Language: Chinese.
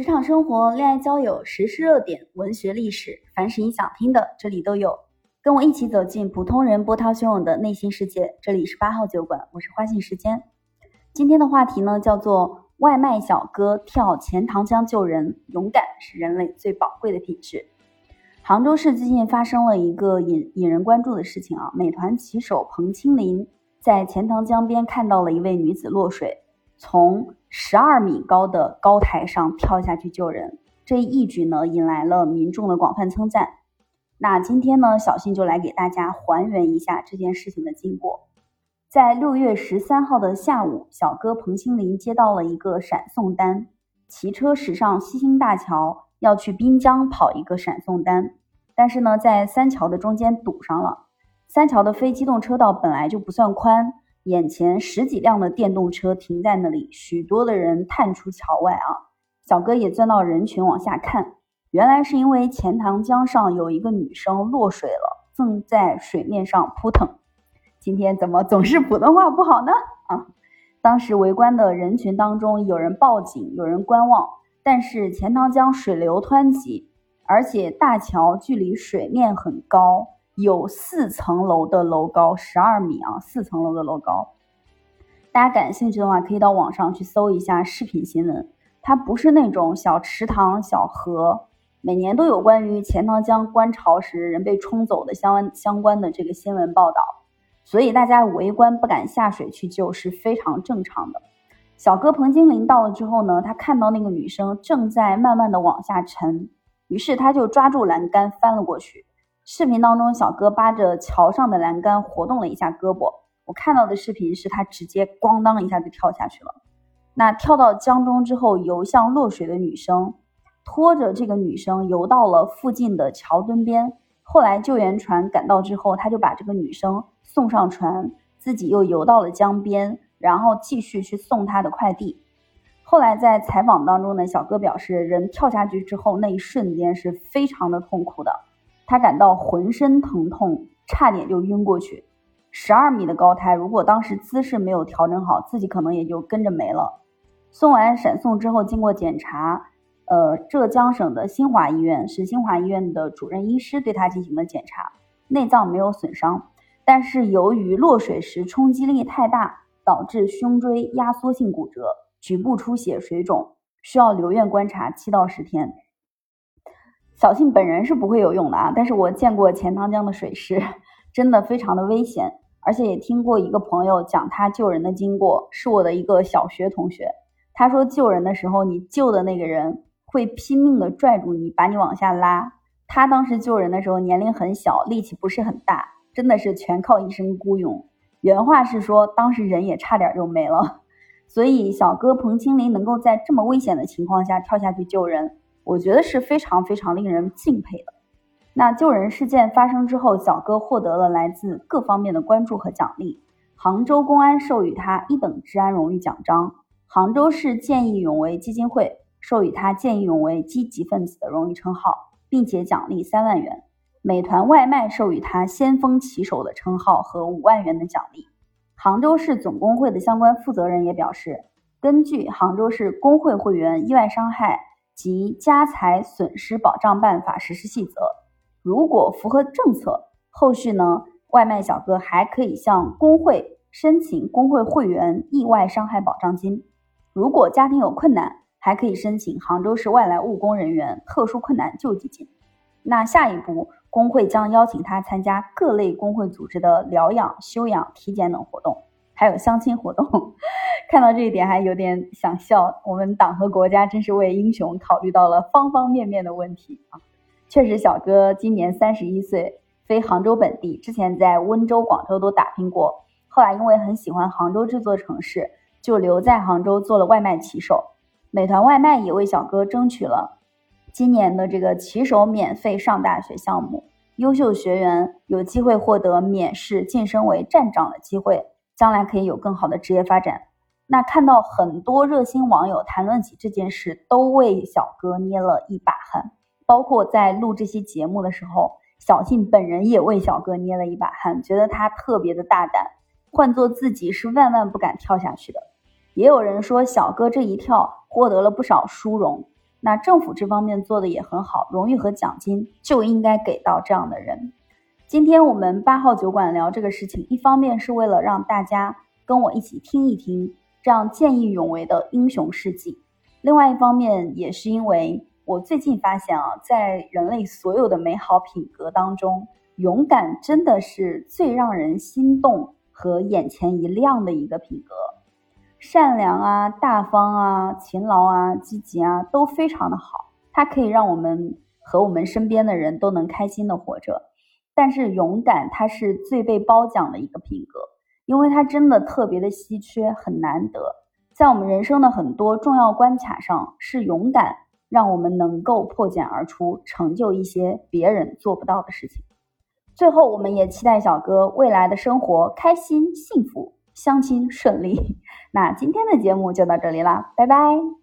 职场生活、恋爱交友、时事热点、文学历史，凡是你想听的，这里都有。跟我一起走进普通人波涛汹涌的内心世界。这里是八号酒馆，我是花信时间。今天的话题呢，叫做外卖小哥跳钱塘江救人，勇敢是人类最宝贵的品质。杭州市最近发生了一个引引人关注的事情啊，美团骑手彭清林在钱塘江边看到了一位女子落水。从十二米高的高台上跳下去救人，这一举呢引来了民众的广泛称赞。那今天呢，小新就来给大家还原一下这件事情的经过。在六月十三号的下午，小哥彭清林接到了一个闪送单，骑车驶上西兴大桥，要去滨江跑一个闪送单，但是呢，在三桥的中间堵上了。三桥的非机动车道本来就不算宽。眼前十几辆的电动车停在那里，许多的人探出桥外啊，小哥也钻到人群往下看。原来是因为钱塘江上有一个女生落水了，正在水面上扑腾。今天怎么总是普通话不好呢？啊，当时围观的人群当中，有人报警，有人观望。但是钱塘江水流湍急，而且大桥距离水面很高。有四层楼的楼高，十二米啊，四层楼的楼高。大家感兴趣的话，可以到网上去搜一下视频新闻。它不是那种小池塘、小河，每年都有关于钱塘江观潮时人被冲走的相相关的这个新闻报道，所以大家围观不敢下水去救是非常正常的。小哥彭金林到了之后呢，他看到那个女生正在慢慢的往下沉，于是他就抓住栏杆翻了过去。视频当中，小哥扒着桥上的栏杆活动了一下胳膊。我看到的视频是他直接咣当一下就跳下去了。那跳到江中之后，游向落水的女生，拖着这个女生游到了附近的桥墩边。后来救援船赶到之后，他就把这个女生送上船，自己又游到了江边，然后继续去送她的快递。后来在采访当中呢，小哥表示，人跳下去之后那一瞬间是非常的痛苦的。他感到浑身疼痛，差点就晕过去。十二米的高台，如果当时姿势没有调整好，自己可能也就跟着没了。送完闪送之后，经过检查，呃，浙江省的新华医院是新华医院的主任医师对他进行了检查，内脏没有损伤，但是由于落水时冲击力太大，导致胸椎压缩性骨折、局部出血、水肿，需要留院观察七到十天。小庆本人是不会游泳的啊，但是我见过钱塘江的水势，真的非常的危险，而且也听过一个朋友讲他救人的经过，是我的一个小学同学，他说救人的时候，你救的那个人会拼命的拽住你，把你往下拉。他当时救人的时候年龄很小，力气不是很大，真的是全靠一身孤勇。原话是说，当时人也差点就没了。所以小哥彭清林能够在这么危险的情况下跳下去救人。我觉得是非常非常令人敬佩的。那救人事件发生之后，小哥获得了来自各方面的关注和奖励。杭州公安授予他一等治安荣誉奖章，杭州市见义勇为基金会授予他见义勇为积极分子的荣誉称号，并且奖励三万元。美团外卖授予他先锋骑手的称号和五万元的奖励。杭州市总工会的相关负责人也表示，根据杭州市工会会员意外伤害。及家财损失保障办法实施细则，如果符合政策，后续呢，外卖小哥还可以向工会申请工会会员意外伤害保障金。如果家庭有困难，还可以申请杭州市外来务工人员特殊困难救济金。那下一步，工会将邀请他参加各类工会组织的疗养、休养、体检等活动。还有相亲活动，看到这一点还有点想笑。我们党和国家真是为英雄考虑到了方方面面的问题啊！确实，小哥今年三十一岁，非杭州本地，之前在温州、广州都打拼过。后来因为很喜欢杭州这座城市，就留在杭州做了外卖骑手。美团外卖也为小哥争取了今年的这个骑手免费上大学项目，优秀学员有机会获得免试晋升为站长的机会。将来可以有更好的职业发展。那看到很多热心网友谈论起这件事，都为小哥捏了一把汗。包括在录这期节目的时候，小信本人也为小哥捏了一把汗，觉得他特别的大胆。换做自己是万万不敢跳下去的。也有人说，小哥这一跳获得了不少殊荣。那政府这方面做的也很好，荣誉和奖金就应该给到这样的人。今天我们八号酒馆聊这个事情，一方面是为了让大家跟我一起听一听这样见义勇为的英雄事迹，另外一方面也是因为我最近发现啊，在人类所有的美好品格当中，勇敢真的是最让人心动和眼前一亮的一个品格。善良啊，大方啊，勤劳啊，积极啊，都非常的好。它可以让我们和我们身边的人都能开心的活着。但是勇敢，它是最被褒奖的一个品格，因为它真的特别的稀缺，很难得。在我们人生的很多重要关卡上，是勇敢让我们能够破茧而出，成就一些别人做不到的事情。最后，我们也期待小哥未来的生活开心幸福。相亲顺利，那今天的节目就到这里啦，拜拜。